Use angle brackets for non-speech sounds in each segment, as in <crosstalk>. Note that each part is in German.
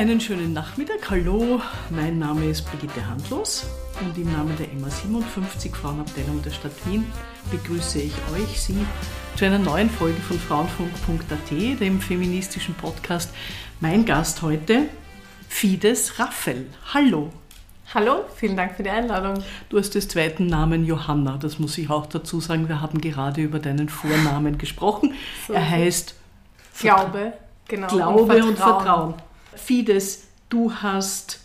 Einen schönen Nachmittag. Hallo, mein Name ist Brigitte Handlos und im Namen der MA 57 Frauenabteilung der Stadt Wien begrüße ich euch, Sie, zu einer neuen Folge von Frauenfunk.at, dem feministischen Podcast. Mein Gast heute, Fides Raffel. Hallo. Hallo, vielen Dank für die Einladung. Du hast des zweiten Namen Johanna, das muss ich auch dazu sagen. Wir haben gerade über deinen Vornamen gesprochen. <laughs> So er heißt Glaube, genau. Glaube und Vertrauen. Und Vertrauen. Fides, du hast,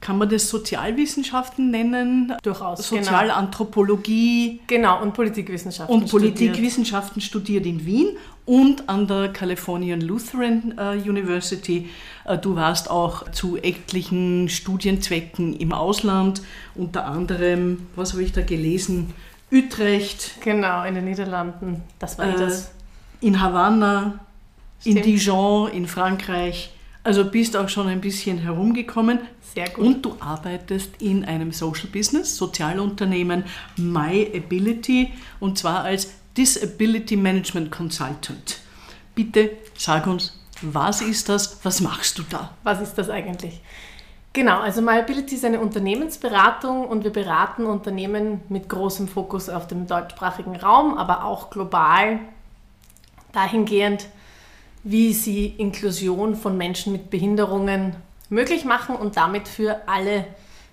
kann man das Sozialwissenschaften nennen? Durchaus. Genau. Sozialanthropologie. Genau, und Politikwissenschaften. Und Politikwissenschaften studiert. studiert in Wien und an der Californian Lutheran äh, University. Äh, du warst auch zu etlichen Studienzwecken im Ausland, unter anderem, was habe ich da gelesen? Utrecht. Genau, in den Niederlanden. Das war äh, das. In Havanna, Stimmt. in Dijon, in Frankreich. Also bist auch schon ein bisschen herumgekommen. Sehr gut. Und du arbeitest in einem Social Business, Sozialunternehmen My Ability und zwar als Disability Management Consultant. Bitte sag uns, was ist das? Was machst du da? Was ist das eigentlich? Genau, also My Ability ist eine Unternehmensberatung und wir beraten Unternehmen mit großem Fokus auf dem deutschsprachigen Raum, aber auch global dahingehend, wie sie Inklusion von Menschen mit Behinderungen möglich machen und damit für alle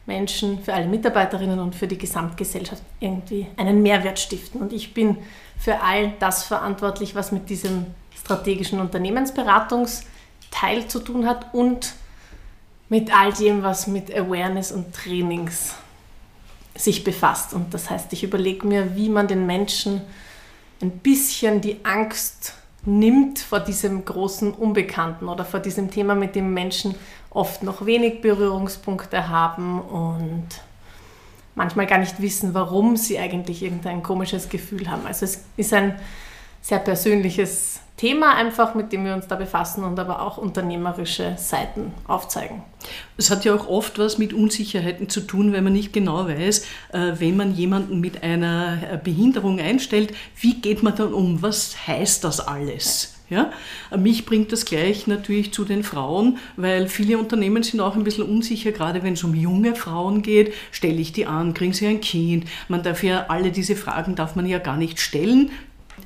Menschen, für alle Mitarbeiterinnen und für die Gesamtgesellschaft irgendwie einen Mehrwert stiften. Und ich bin für all das verantwortlich, was mit diesem strategischen Unternehmensberatungsteil zu tun hat und mit all dem, was mit Awareness und Trainings sich befasst. Und das heißt, ich überlege mir, wie man den Menschen ein bisschen die Angst nimmt vor diesem großen Unbekannten oder vor diesem Thema, mit dem Menschen oft noch wenig Berührungspunkte haben und manchmal gar nicht wissen, warum sie eigentlich irgendein komisches Gefühl haben. Also es ist ein sehr persönliches Thema einfach, mit dem wir uns da befassen und aber auch unternehmerische Seiten aufzeigen. Es hat ja auch oft was mit Unsicherheiten zu tun, wenn man nicht genau weiß, äh, wenn man jemanden mit einer äh, Behinderung einstellt, wie geht man dann um? Was heißt das alles? Ja? Mich bringt das gleich natürlich zu den Frauen, weil viele Unternehmen sind auch ein bisschen unsicher, gerade wenn es um junge Frauen geht. Stelle ich die an, kriegen sie ein Kind? Man darf ja alle diese Fragen darf man ja gar nicht stellen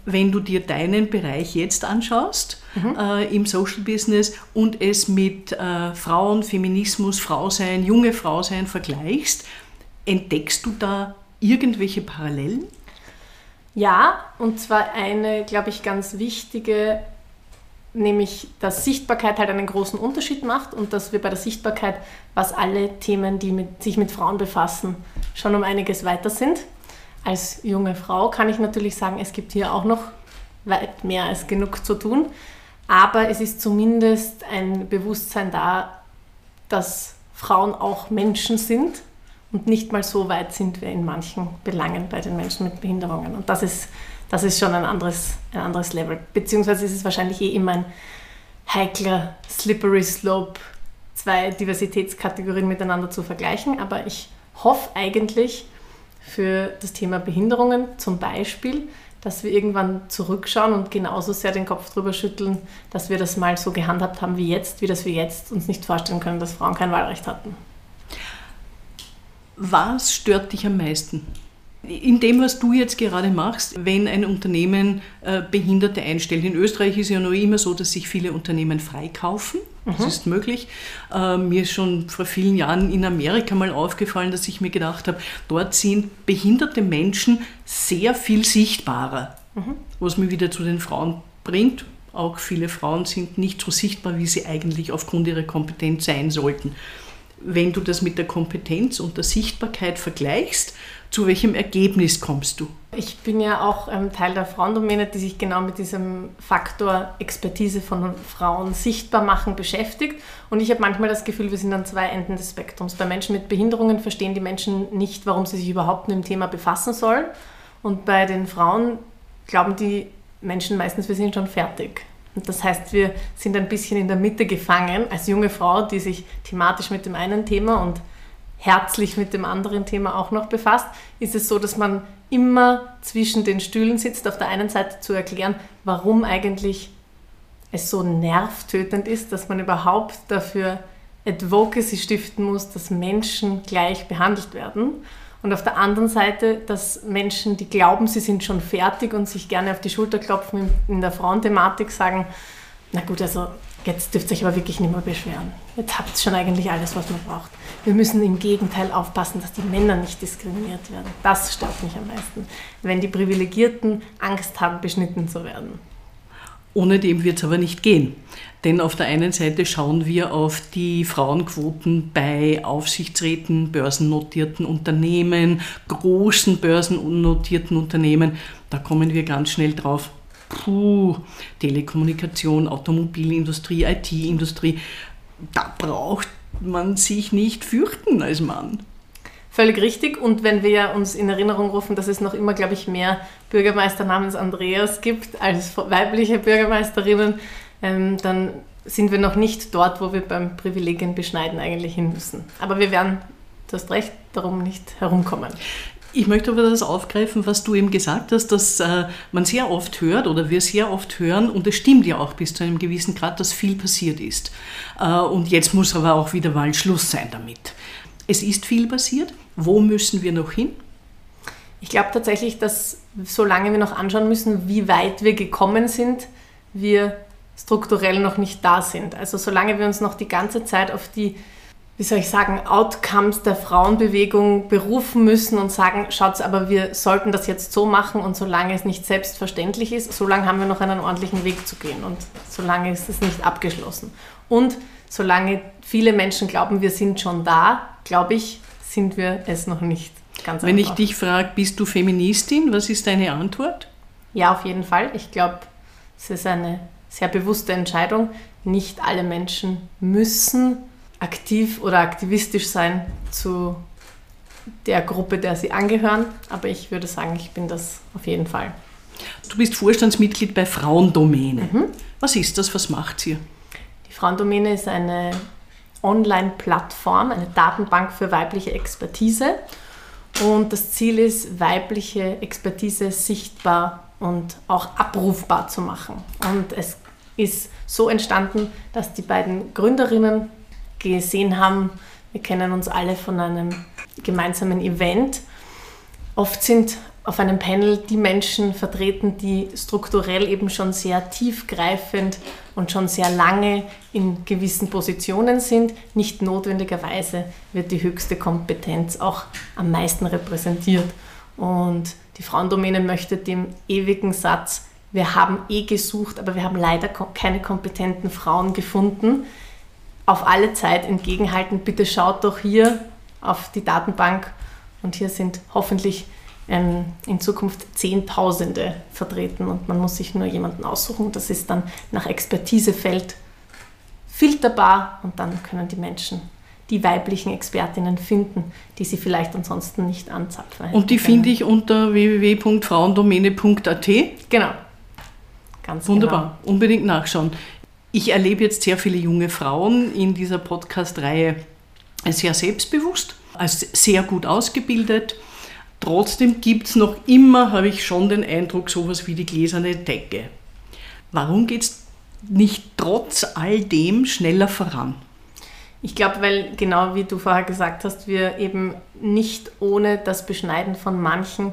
wenn du dir deinen Bereich jetzt anschaust mhm. äh, im Social Business und es mit äh, Frauen, Feminismus, Frau sein, junge Frau sein vergleichst, entdeckst du da irgendwelche Parallelen? Ja, und zwar eine, glaube ich, ganz wichtige, nämlich dass Sichtbarkeit halt einen großen Unterschied macht und dass wir bei der Sichtbarkeit, was alle Themen, die mit, sich mit Frauen befassen, schon um einiges weiter sind als junge Frau kann ich natürlich sagen, es gibt hier auch noch weit mehr als genug zu tun. Aber es ist zumindest ein Bewusstsein da, dass Frauen auch Menschen sind und nicht mal so weit sind wir in manchen Belangen bei den Menschen mit Behinderungen. Und das ist, das ist schon ein anderes, ein anderes Level. Beziehungsweise ist es wahrscheinlich eh immer ein heikler, slippery slope, zwei Diversitätskategorien miteinander zu vergleichen. Aber ich hoffe eigentlich, für das Thema Behinderungen zum Beispiel, dass wir irgendwann zurückschauen und genauso sehr den Kopf drüber schütteln, dass wir das mal so gehandhabt haben wie jetzt, wie dass wir jetzt uns nicht vorstellen können, dass Frauen kein Wahlrecht hatten. Was stört dich am meisten? In dem, was du jetzt gerade machst, wenn ein Unternehmen äh, Behinderte einstellt. In Österreich ist ja noch immer so, dass sich viele Unternehmen freikaufen. Das mhm. ist möglich. Äh, mir ist schon vor vielen Jahren in Amerika mal aufgefallen, dass ich mir gedacht habe, dort sind behinderte Menschen sehr viel sichtbarer. Mhm. Was mich wieder zu den Frauen bringt. Auch viele Frauen sind nicht so sichtbar, wie sie eigentlich aufgrund ihrer Kompetenz sein sollten. Wenn du das mit der Kompetenz und der Sichtbarkeit vergleichst, zu welchem Ergebnis kommst du? Ich bin ja auch ähm, Teil der Frauendomäne, die sich genau mit diesem Faktor Expertise von Frauen sichtbar machen beschäftigt. Und ich habe manchmal das Gefühl, wir sind an zwei Enden des Spektrums. Bei Menschen mit Behinderungen verstehen die Menschen nicht, warum sie sich überhaupt mit dem Thema befassen sollen. Und bei den Frauen glauben die Menschen meistens, wir sind schon fertig. Und das heißt, wir sind ein bisschen in der Mitte gefangen als junge Frau, die sich thematisch mit dem einen Thema und herzlich mit dem anderen Thema auch noch befasst, ist es so, dass man immer zwischen den Stühlen sitzt, auf der einen Seite zu erklären, warum eigentlich es so nervtötend ist, dass man überhaupt dafür Advocacy stiften muss, dass Menschen gleich behandelt werden. Und auf der anderen Seite, dass Menschen, die glauben, sie sind schon fertig und sich gerne auf die Schulter klopfen in der Frauenthematik, sagen, na gut, also jetzt dürft ihr euch aber wirklich nicht mehr beschweren. Jetzt habt ihr schon eigentlich alles, was man braucht. Wir müssen im Gegenteil aufpassen, dass die Männer nicht diskriminiert werden. Das stört mich am meisten. Wenn die Privilegierten Angst haben, beschnitten zu werden. Ohne dem wird es aber nicht gehen. Denn auf der einen Seite schauen wir auf die Frauenquoten bei Aufsichtsräten, börsennotierten Unternehmen, großen börsennotierten Unternehmen. Da kommen wir ganz schnell drauf. Puh, Telekommunikation, Automobilindustrie, IT-Industrie. Da braucht man sich nicht fürchten als Mann. Völlig richtig. Und wenn wir uns in Erinnerung rufen, dass es noch immer, glaube ich, mehr Bürgermeister namens Andreas gibt als weibliche Bürgermeisterinnen, ähm, dann sind wir noch nicht dort, wo wir beim Privilegien beschneiden eigentlich hin müssen. Aber wir werden, du hast recht, darum nicht herumkommen. Ich möchte aber das aufgreifen, was du eben gesagt hast, dass äh, man sehr oft hört oder wir sehr oft hören, und es stimmt ja auch bis zu einem gewissen Grad, dass viel passiert ist. Äh, und jetzt muss aber auch wieder mal Schluss sein damit. Es ist viel passiert. Wo müssen wir noch hin? Ich glaube tatsächlich, dass solange wir noch anschauen müssen, wie weit wir gekommen sind, wir strukturell noch nicht da sind. Also solange wir uns noch die ganze Zeit auf die, wie soll ich sagen, Outcomes der Frauenbewegung berufen müssen und sagen, schaut, aber wir sollten das jetzt so machen und solange es nicht selbstverständlich ist, solange haben wir noch einen ordentlichen Weg zu gehen und solange ist es nicht abgeschlossen. Und solange viele Menschen glauben, wir sind schon da, glaube ich, sind wir es noch nicht. Ganz Wenn einfach. ich dich frage, bist du Feministin, was ist deine Antwort? Ja, auf jeden Fall. Ich glaube, es ist eine sehr bewusste Entscheidung. Nicht alle Menschen müssen aktiv oder aktivistisch sein zu der Gruppe, der sie angehören, aber ich würde sagen, ich bin das auf jeden Fall. Du bist Vorstandsmitglied bei Frauendomäne. Mhm. Was ist das? Was macht sie? Die Frauendomäne ist eine Online-Plattform, eine Datenbank für weibliche Expertise. Und das Ziel ist, weibliche Expertise sichtbar und auch abrufbar zu machen. Und es ist so entstanden, dass die beiden Gründerinnen gesehen haben, wir kennen uns alle von einem gemeinsamen Event. Oft sind auf einem Panel die Menschen vertreten, die strukturell eben schon sehr tiefgreifend und schon sehr lange in gewissen Positionen sind. Nicht notwendigerweise wird die höchste Kompetenz auch am meisten repräsentiert. Und die Frauendomäne möchte dem ewigen Satz, wir haben eh gesucht, aber wir haben leider keine kompetenten Frauen gefunden, auf alle Zeit entgegenhalten. Bitte schaut doch hier auf die Datenbank und hier sind hoffentlich ähm, in Zukunft Zehntausende vertreten und man muss sich nur jemanden aussuchen. Das ist dann nach Expertisefeld filterbar und dann können die Menschen die weiblichen Expertinnen finden, die sie vielleicht ansonsten nicht anzapfen. Und die finde ich unter www.frauendomäne.at? Genau. Ganz Wunderbar. Genau. Unbedingt nachschauen. Ich erlebe jetzt sehr viele junge Frauen in dieser Podcast-Reihe sehr selbstbewusst, als sehr gut ausgebildet Trotzdem gibt es noch immer, habe ich schon den Eindruck, sowas wie die gläserne Decke. Warum geht es nicht trotz all dem schneller voran? Ich glaube, weil genau wie du vorher gesagt hast, wir eben nicht ohne das Beschneiden von manchen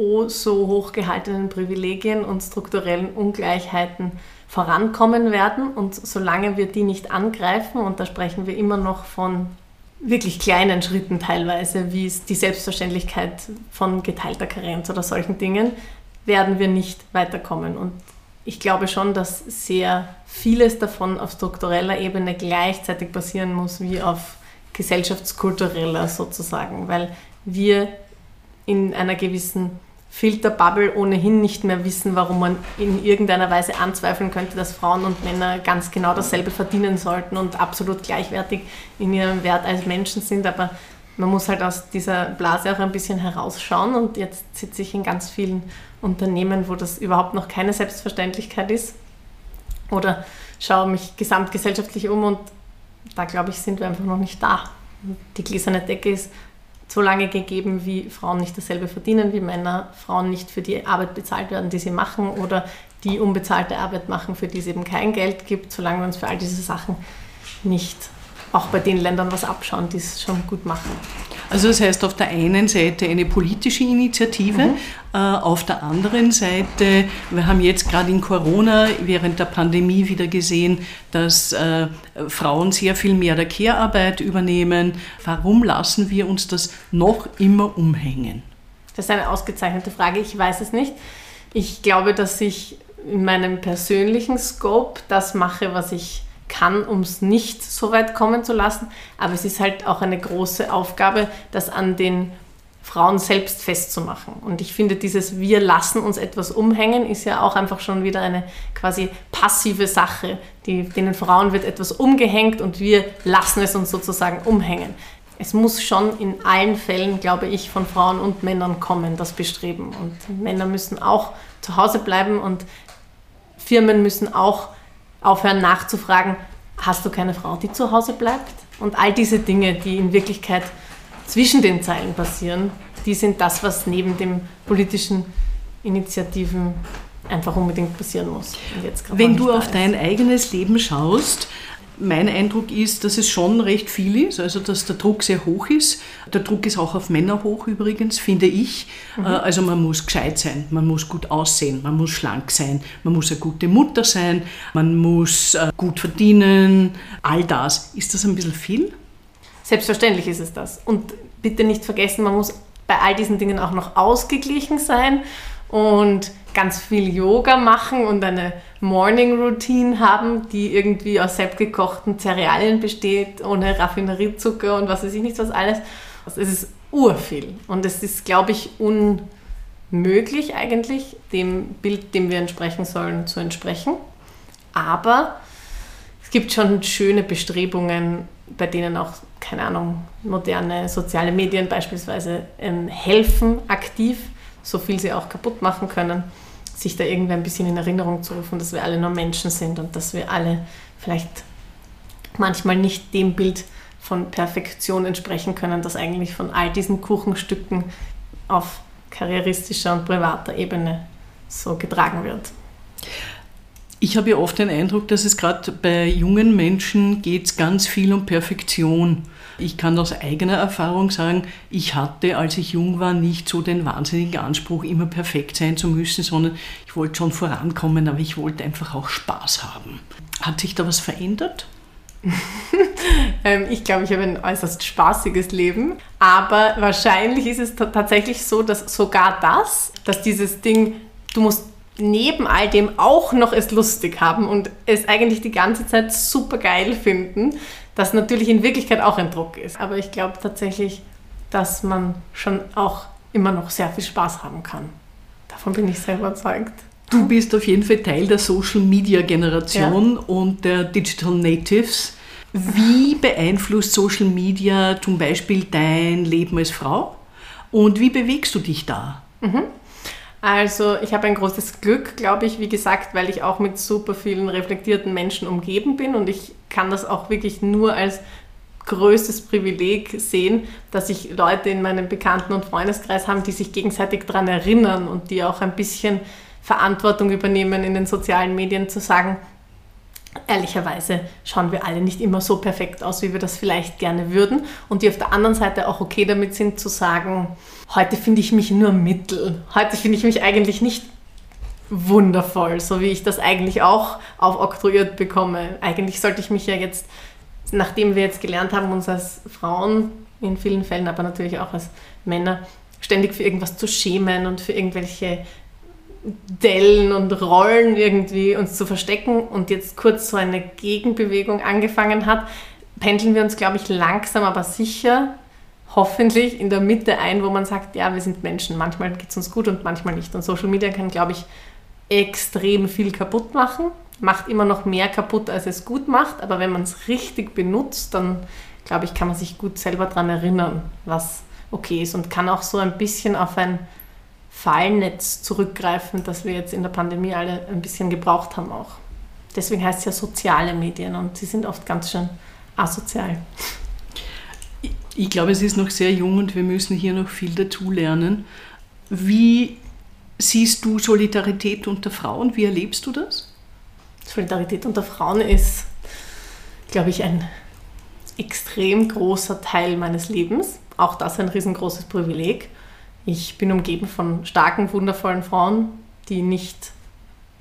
oh so hochgehaltenen Privilegien und strukturellen Ungleichheiten vorankommen werden. Und solange wir die nicht angreifen, und da sprechen wir immer noch von wirklich kleinen Schritten teilweise, wie es die Selbstverständlichkeit von geteilter Karenz oder solchen Dingen, werden wir nicht weiterkommen. Und ich glaube schon, dass sehr vieles davon auf struktureller Ebene gleichzeitig passieren muss wie auf gesellschaftskultureller sozusagen, weil wir in einer gewissen Filterbubble ohnehin nicht mehr wissen, warum man in irgendeiner Weise anzweifeln könnte, dass Frauen und Männer ganz genau dasselbe verdienen sollten und absolut gleichwertig in ihrem Wert als Menschen sind. Aber man muss halt aus dieser Blase auch ein bisschen herausschauen und jetzt sitze ich in ganz vielen Unternehmen, wo das überhaupt noch keine Selbstverständlichkeit ist. Oder schaue mich gesamtgesellschaftlich um und da glaube ich, sind wir einfach noch nicht da. Die gläserne Decke ist so lange gegeben, wie Frauen nicht dasselbe verdienen wie Männer, Frauen nicht für die Arbeit bezahlt werden, die sie machen oder die unbezahlte Arbeit machen, für die es eben kein Geld gibt, solange wir uns für all diese Sachen nicht auch bei den Ländern was abschauen, die es schon gut machen. Also das heißt auf der einen Seite eine politische Initiative, mhm. äh, auf der anderen Seite, wir haben jetzt gerade in Corona während der Pandemie wieder gesehen, dass äh, Frauen sehr viel mehr der Care-Arbeit übernehmen. Warum lassen wir uns das noch immer umhängen? Das ist eine ausgezeichnete Frage, ich weiß es nicht. Ich glaube, dass ich in meinem persönlichen Scope das mache, was ich kann, um es nicht so weit kommen zu lassen. Aber es ist halt auch eine große Aufgabe, das an den Frauen selbst festzumachen. Und ich finde, dieses Wir lassen uns etwas umhängen ist ja auch einfach schon wieder eine quasi passive Sache. Die, denen Frauen wird etwas umgehängt und wir lassen es uns sozusagen umhängen. Es muss schon in allen Fällen, glaube ich, von Frauen und Männern kommen, das Bestreben. Und Männer müssen auch zu Hause bleiben und Firmen müssen auch aufhören nachzufragen, hast du keine Frau, die zu Hause bleibt? Und all diese Dinge, die in Wirklichkeit zwischen den Zeilen passieren, die sind das, was neben den politischen Initiativen einfach unbedingt passieren muss. Wenn du auf ist. dein eigenes Leben schaust, mein Eindruck ist, dass es schon recht viel ist, also dass der Druck sehr hoch ist. Der Druck ist auch auf Männer hoch übrigens, finde ich. Mhm. Äh, also man muss gescheit sein, man muss gut aussehen, man muss schlank sein, man muss eine gute Mutter sein, man muss äh, gut verdienen, all das. Ist das ein bisschen viel? Selbstverständlich ist es das. Und bitte nicht vergessen, man muss bei all diesen Dingen auch noch ausgeglichen sein und ganz viel Yoga machen und eine Morning Routine haben, die irgendwie aus selbstgekochten Cerealien besteht, ohne Raffineriezucker und was weiß ich nicht was alles. Also es ist urviel und es ist, glaube ich, unmöglich eigentlich, dem Bild, dem wir entsprechen sollen, zu entsprechen. Aber es gibt schon schöne Bestrebungen, bei denen auch, keine Ahnung, moderne soziale Medien beispielsweise ähm, helfen aktiv, so viel sie auch kaputt machen können sich da irgendwie ein bisschen in Erinnerung zu rufen, dass wir alle nur Menschen sind und dass wir alle vielleicht manchmal nicht dem Bild von Perfektion entsprechen können, das eigentlich von all diesen Kuchenstücken auf karrieristischer und privater Ebene so getragen wird. Ich habe ja oft den Eindruck, dass es gerade bei jungen Menschen geht ganz viel um Perfektion. Ich kann aus eigener Erfahrung sagen, ich hatte, als ich jung war, nicht so den wahnsinnigen Anspruch, immer perfekt sein zu müssen, sondern ich wollte schon vorankommen, aber ich wollte einfach auch Spaß haben. Hat sich da was verändert? <laughs> Ähm, ich glaube, ich habe ein äußerst spaßiges Leben, aber wahrscheinlich ist es tatsächlich so, dass sogar das, dass dieses Ding, du musst neben all dem auch noch es lustig haben und es eigentlich die ganze Zeit super geil finden, das natürlich in Wirklichkeit auch ein Druck ist. Aber ich glaube tatsächlich, dass man schon auch immer noch sehr viel Spaß haben kann. Davon bin ich sehr überzeugt. Du bist auf jeden Fall Teil der Social Media Generation ja. und der Digital Natives. Wie beeinflusst Social Media zum Beispiel dein Leben als Frau? Und wie bewegst du dich da? Mhm. Also ich habe ein großes Glück, glaube ich, wie gesagt, weil ich auch mit super vielen reflektierten Menschen umgeben bin und ich kann das auch wirklich nur als größtes Privileg sehen, dass ich Leute in meinem Bekannten- und Freundeskreis habe, die sich gegenseitig daran erinnern und die auch ein bisschen Verantwortung übernehmen in den sozialen Medien zu sagen, ehrlicherweise schauen wir alle nicht immer so perfekt aus, wie wir das vielleicht gerne würden. Und die auf der anderen Seite auch okay damit sind zu sagen, heute finde ich mich nur mittel. Heute finde ich mich eigentlich nicht wundervoll, so wie ich das eigentlich auch aufoktroyiert bekomme. Eigentlich sollte ich mich ja jetzt, nachdem wir jetzt gelernt haben, uns als Frauen in vielen Fällen, aber natürlich auch als Männer, ständig für irgendwas zu schämen und für irgendwelche Dellen und Rollen irgendwie uns zu verstecken und jetzt kurz so eine Gegenbewegung angefangen hat, pendeln wir uns, glaube ich, langsam aber sicher, hoffentlich in der Mitte ein, wo man sagt, ja, wir sind Menschen, manchmal geht es uns gut und manchmal nicht. Und Social Media kann, glaube ich, extrem viel kaputt machen, macht immer noch mehr kaputt, als es gut macht, aber wenn man es richtig benutzt, dann, glaube ich, kann man sich gut selber daran erinnern, was okay ist und kann auch so ein bisschen auf ein Fallnetz zurückgreifen, das wir jetzt in der Pandemie alle ein bisschen gebraucht haben auch. Deswegen heißt es ja soziale Medien und sie sind oft ganz schön asozial. Ich glaube, es ist noch sehr jung und wir müssen hier noch viel dazulernen. Wie siehst du Solidarität unter Frauen? Wie erlebst du das? Solidarität unter Frauen ist, glaube ich, ein extrem großer Teil meines Lebens. Auch das ein riesengroßes Privileg. Ich bin umgeben von starken, wundervollen Frauen, die nicht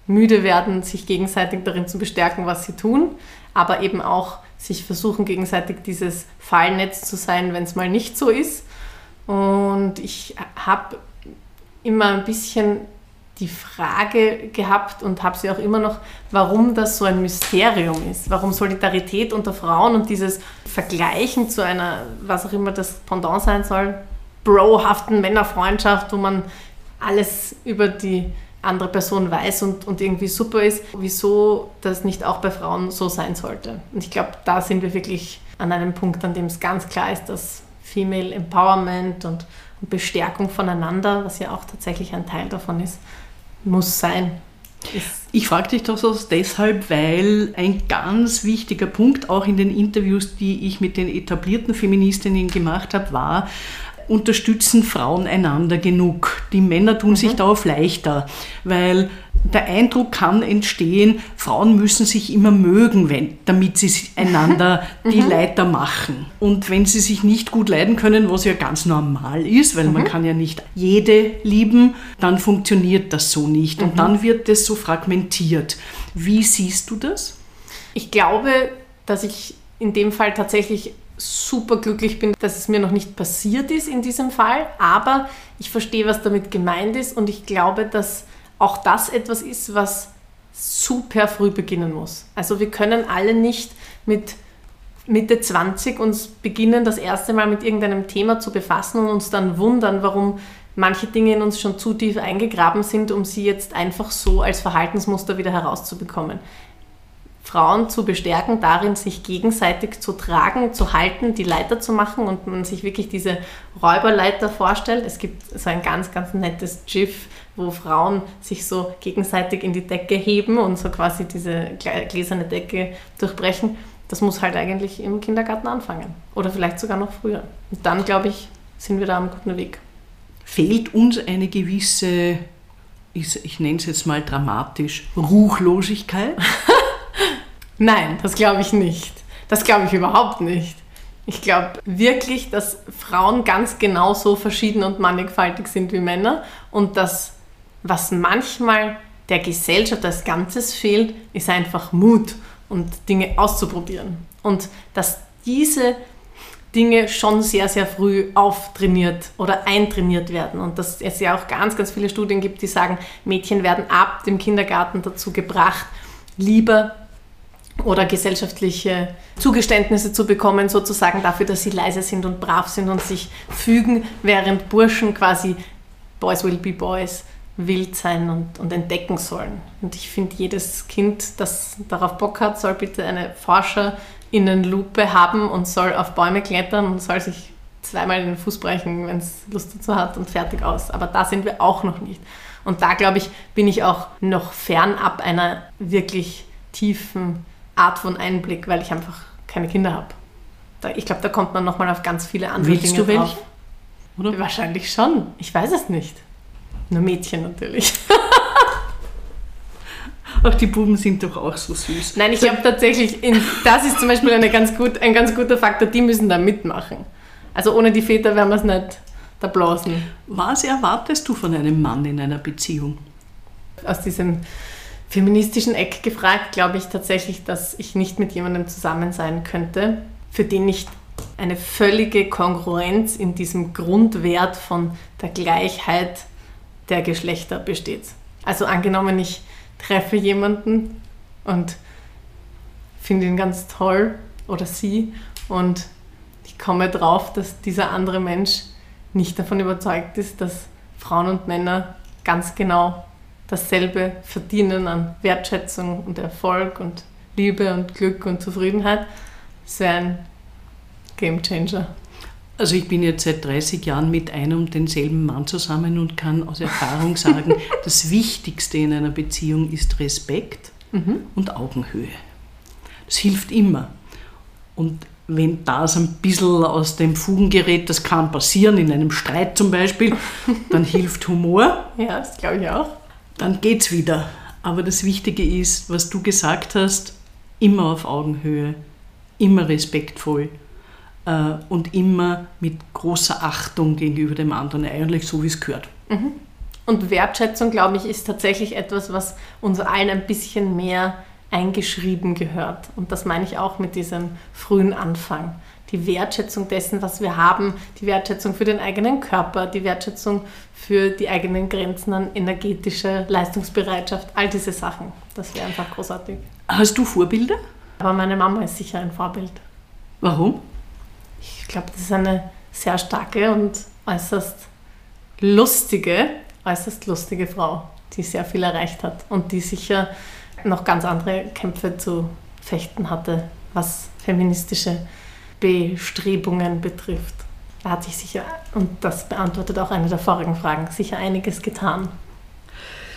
müde werden, sich gegenseitig darin zu bestärken, was sie tun, aber eben auch sich versuchen, gegenseitig dieses Fallnetz zu sein, wenn es mal nicht so ist. Und ich habe immer ein bisschen die Frage gehabt und habe sie auch immer noch, warum das so ein Mysterium ist. Warum Solidarität unter Frauen und dieses Vergleichen zu einer, was auch immer das Pendant sein soll, brohaften Männerfreundschaft, wo man alles über die andere Person weiß und, und irgendwie super ist, wieso das nicht auch bei Frauen so sein sollte. Und ich glaube, da sind wir wirklich an einem Punkt, an dem es ganz klar ist, dass Female Empowerment und, und Bestärkung voneinander, was ja auch tatsächlich ein Teil davon ist, muss sein. Ich frage dich doch das deshalb, weil ein ganz wichtiger Punkt auch in den Interviews, die ich mit den etablierten Feministinnen gemacht habe, war, unterstützen Frauen einander genug. Die Männer tun mhm. sich darauf leichter, weil der Eindruck kann entstehen, Frauen müssen sich immer mögen, wenn, damit sie einander <laughs> die mhm. Leiter machen. Und wenn sie sich nicht gut leiden können, was ja ganz normal ist, weil mhm. man kann ja nicht jede lieben, dann funktioniert das so nicht. Und mhm. dann wird es so fragmentiert. Wie siehst du das? Ich glaube, dass ich in dem Fall tatsächlich super glücklich bin, dass es mir noch nicht passiert ist in diesem Fall, aber ich verstehe, was damit gemeint ist und ich glaube, dass auch das etwas ist, was super früh beginnen muss. Also wir können alle nicht mit Mitte 20 uns beginnen, das erste Mal mit irgendeinem Thema zu befassen und uns dann wundern, warum manche Dinge in uns schon zu tief eingegraben sind, um sie jetzt einfach so als Verhaltensmuster wieder herauszubekommen. Frauen zu bestärken, darin sich gegenseitig zu tragen, zu halten, die Leiter zu machen und man sich wirklich diese Räuberleiter vorstellt. Es gibt so ein ganz, ganz nettes GIF, wo Frauen sich so gegenseitig in die Decke heben und so quasi diese gläserne Decke durchbrechen. Das muss halt eigentlich im Kindergarten anfangen oder vielleicht sogar noch früher. Und dann, glaube ich, sind wir da am guten Weg. Fehlt uns eine gewisse, ich, ich nenne es jetzt mal dramatisch, Ruchlosigkeit? <laughs> Nein, das glaube ich nicht. Das glaube ich überhaupt nicht. Ich glaube wirklich, dass Frauen ganz genauso verschieden und mannigfaltig sind wie Männer und dass was manchmal der Gesellschaft als Ganzes fehlt, ist einfach Mut und Dinge auszuprobieren. Und dass diese Dinge schon sehr, sehr früh auftrainiert oder eintrainiert werden. Und dass es ja auch ganz, ganz viele Studien gibt, die sagen, Mädchen werden ab dem Kindergarten dazu gebracht, lieber oder gesellschaftliche Zugeständnisse zu bekommen, sozusagen dafür, dass sie leise sind und brav sind und sich fügen, während Burschen quasi Boys will be Boys wild sein und, und entdecken sollen. Und ich finde, jedes Kind, das darauf Bock hat, soll bitte eine Forscherinnenlupe haben und soll auf Bäume klettern und soll sich zweimal in den Fuß brechen, wenn es Lust dazu hat und fertig aus. Aber da sind wir auch noch nicht. Und da, glaube ich, bin ich auch noch fernab einer wirklich tiefen Art von Einblick, weil ich einfach keine Kinder habe. Ich glaube, da kommt man nochmal auf ganz viele andere Willst Dinge du welche? Oder? Wahrscheinlich schon. Ich weiß es nicht. Nur Mädchen natürlich. <laughs> Ach, die Buben sind doch auch so süß. Nein, ich habe tatsächlich, in, das ist zum Beispiel eine ganz gut, ein ganz guter Faktor, die müssen da mitmachen. Also ohne die Väter wären wir es nicht da blasen. Was erwartest du von einem Mann in einer Beziehung? Aus diesem feministischen Eck gefragt, glaube ich tatsächlich, dass ich nicht mit jemandem zusammen sein könnte, für den nicht eine völlige Kongruenz in diesem Grundwert von der Gleichheit der Geschlechter besteht. Also angenommen, ich treffe jemanden und finde ihn ganz toll oder sie und ich komme drauf, dass dieser andere Mensch nicht davon überzeugt ist, dass Frauen und Männer ganz genau dasselbe verdienen an Wertschätzung und Erfolg und Liebe und Glück und Zufriedenheit. Das wäre ein Game Changer. Also ich bin jetzt seit 30 Jahren mit einem und denselben Mann zusammen und kann aus Erfahrung sagen, <laughs> das Wichtigste in einer Beziehung ist Respekt mhm. und Augenhöhe. Das hilft immer. Und wenn das ein bisschen aus dem Fugen gerät, das kann passieren, in einem Streit zum Beispiel, <laughs> dann hilft Humor. Ja, das glaube ich auch dann geht's wieder. Aber das Wichtige ist, was du gesagt hast, immer auf Augenhöhe, immer respektvoll äh, und immer mit großer Achtung gegenüber dem anderen, eigentlich so wie es gehört. Mhm. Und Wertschätzung, glaube ich, ist tatsächlich etwas, was uns allen ein bisschen mehr eingeschrieben gehört. Und das meine ich auch mit diesem frühen Anfang. Die Wertschätzung dessen, was wir haben, die Wertschätzung für den eigenen Körper, die Wertschätzung für die eigenen Grenzen an energetischer Leistungsbereitschaft, all diese Sachen. Das wäre einfach großartig. Hast du Vorbilder? Aber meine Mama ist sicher ein Vorbild. Warum? Ich glaube, das ist eine sehr starke und äußerst lustige, äußerst lustige Frau, die sehr viel erreicht hat und die sicher noch ganz andere Kämpfe zu fechten hatte, was feministische Bestrebungen betrifft. Da hat sich sicher, und das beantwortet auch eine der vorigen Fragen, sicher einiges getan.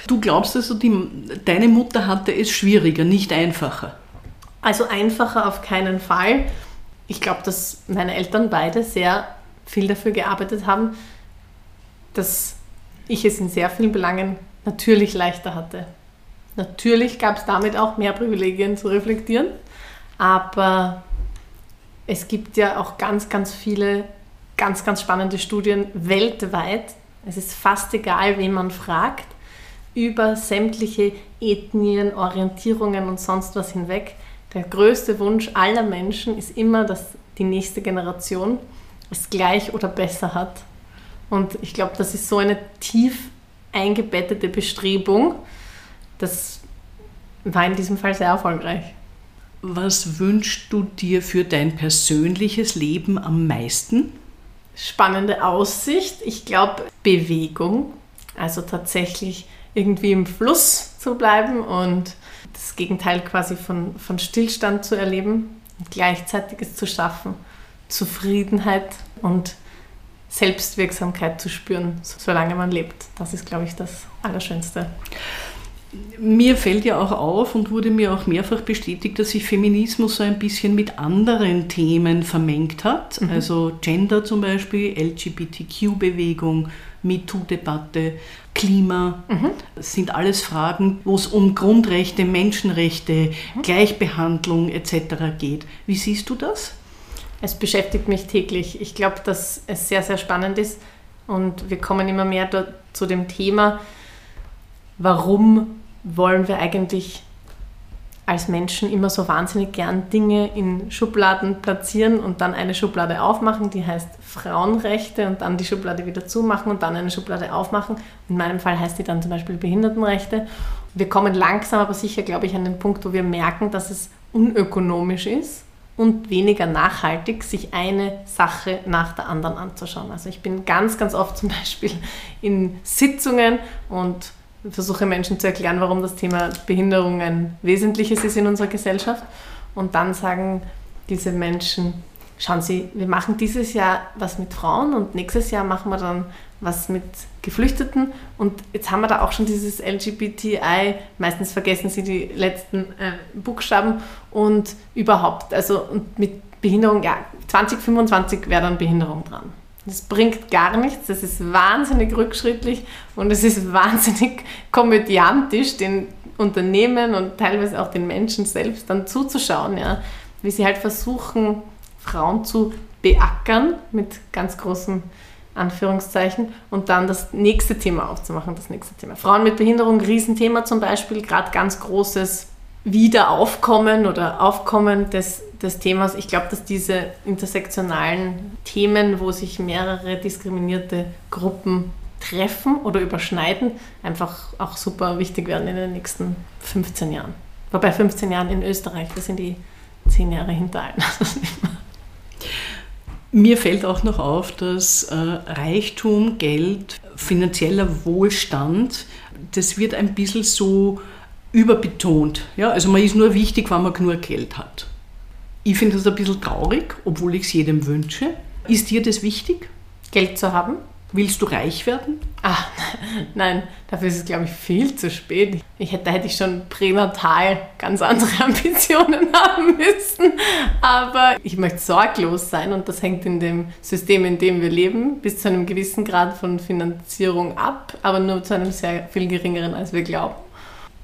Du glaubst also, die, deine Mutter hatte es schwieriger, nicht einfacher? Also einfacher auf keinen Fall. Ich glaube, dass meine Eltern beide sehr viel dafür gearbeitet haben, dass ich es in sehr vielen Belangen natürlich leichter hatte. Natürlich gab es damit auch mehr Privilegien zu reflektieren, aber es gibt ja auch ganz, ganz viele ganz, ganz spannende Studien weltweit. Es ist fast egal, wen man fragt, über sämtliche Ethnien, Orientierungen und sonst was hinweg. Der größte Wunsch aller Menschen ist immer, dass die nächste Generation es gleich oder besser hat. Und ich glaube, das ist so eine tief eingebettete Bestrebung, das war in diesem Fall sehr erfolgreich. Was wünschst du dir für dein persönliches Leben am meisten? Spannende Aussicht. Ich glaube Bewegung. Also tatsächlich irgendwie im Fluss zu bleiben und das Gegenteil quasi von, von Stillstand zu erleben und gleichzeitiges zu schaffen. Zufriedenheit und Selbstwirksamkeit zu spüren, solange man lebt. Das ist, glaube ich, das Allerschönste. Mir fällt ja auch auf und wurde mir auch mehrfach bestätigt, dass sich Feminismus so ein bisschen mit anderen Themen vermengt hat. Mhm. Also Gender zum Beispiel, LGBTQ-Bewegung, MeToo-Debatte, Klima. Mhm. Das sind alles Fragen, wo es um Grundrechte, Menschenrechte, mhm. Gleichbehandlung etc. geht. Wie siehst du das? Es beschäftigt mich täglich. Ich glaube, dass es sehr, sehr spannend ist und wir kommen immer mehr zu dem Thema, warum wollen wir eigentlich als Menschen immer so wahnsinnig gern Dinge in Schubladen platzieren und dann eine Schublade aufmachen, die heißt Frauenrechte und dann die Schublade wieder zumachen und dann eine Schublade aufmachen. In meinem Fall heißt die dann zum Beispiel Behindertenrechte. Wir kommen langsam aber sicher, glaube ich, an den Punkt, wo wir merken, dass es unökonomisch ist und weniger nachhaltig, sich eine Sache nach der anderen anzuschauen. Also ich bin ganz, ganz oft zum Beispiel in Sitzungen und versuche Menschen zu erklären, warum das Thema Behinderung ein wesentliches ist in unserer Gesellschaft. Und dann sagen diese Menschen, schauen Sie, wir machen dieses Jahr was mit Frauen und nächstes Jahr machen wir dann was mit Geflüchteten. Und jetzt haben wir da auch schon dieses LGBTI, meistens vergessen Sie die letzten äh, Buchstaben und überhaupt, also und mit Behinderung, ja, 2025 wäre dann Behinderung dran. Das bringt gar nichts, das ist wahnsinnig rückschrittlich und es ist wahnsinnig komödiantisch, den Unternehmen und teilweise auch den Menschen selbst dann zuzuschauen, ja, wie sie halt versuchen, Frauen zu beackern mit ganz großen Anführungszeichen und dann das nächste Thema aufzumachen, das nächste Thema. Frauen mit Behinderung, Riesenthema zum Beispiel, gerade ganz großes Wiederaufkommen oder Aufkommen des, des Themas. Ich glaube, dass diese intersektionalen Themen, wo sich mehrere diskriminierte Gruppen treffen oder überschneiden, einfach auch super wichtig werden in den nächsten 15 Jahren. Wobei 15 Jahren in Österreich, das sind die 10 Jahre hinter allen. <laughs> Mir fällt auch noch auf, dass äh, Reichtum, Geld, finanzieller Wohlstand, das wird ein bisschen so überbetont. Ja? Also man ist nur wichtig, wenn man genug Geld hat. Ich finde das ein bisschen traurig, obwohl ich es jedem wünsche. Ist dir das wichtig? Geld zu haben? Willst du reich werden? Ah, <laughs> nein, dafür ist es, glaube ich, viel zu spät. Ich hätte, da hätte ich schon pränatal ganz andere <laughs> Ambitionen <laughs> haben müssen. Aber ich möchte sorglos sein und das hängt in dem System, in dem wir leben, bis zu einem gewissen Grad von Finanzierung ab, aber nur zu einem sehr viel geringeren, als wir glauben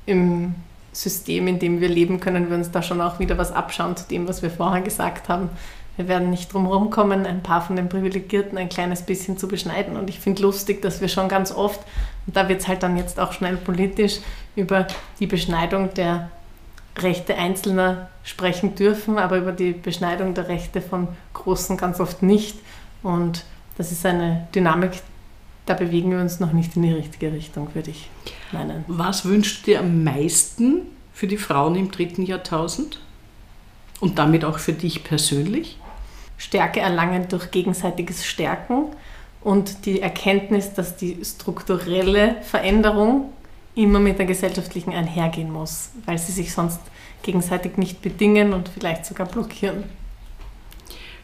im System, in dem wir leben, können wir uns da schon auch wieder was abschauen zu dem, was wir vorher gesagt haben. wir werden nicht drum herum kommen, ein paar von den Privilegierten ein kleines bisschen zu beschneiden. Und ich finde lustig, dass wir schon ganz oft, und da wird es halt dann jetzt auch schnell politisch, über die Beschneidung der Rechte Einzelner sprechen dürfen, aber über die Beschneidung der Rechte von Großen ganz oft nicht. Und das ist eine Dynamik, da bewegen wir uns noch nicht in die richtige Richtung, würde ich meinen. Was wünschst du dir am meisten für die Frauen im dritten Jahrtausend? Und damit auch für dich persönlich? Stärke erlangen durch gegenseitiges Stärken und die Erkenntnis, dass die strukturelle Veränderung immer mit der gesellschaftlichen einhergehen muss, weil sie sich sonst gegenseitig nicht bedingen und vielleicht sogar blockieren.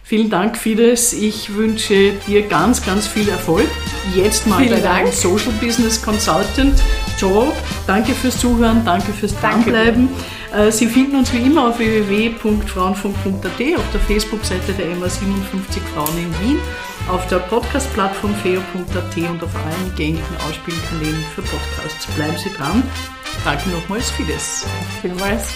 Vielen Dank, Fides. Ich wünsche dir ganz, ganz viel Erfolg. Jetzt mal Vielen bei deinem Dank. Social Business Consultant Job. Danke fürs Zuhören, danke fürs Danke Dranbleiben. Äh, Sie finden uns wie immer auf www.frauenfunk.at, auf der Facebook-Seite der MA 57 Frauen in Wien, auf der Podcast-Plattform feo.at und auf allen gängigen Ausspielkanälen für Podcasts. Bleiben Sie dran. Danke nochmals, Fides. Vielmals.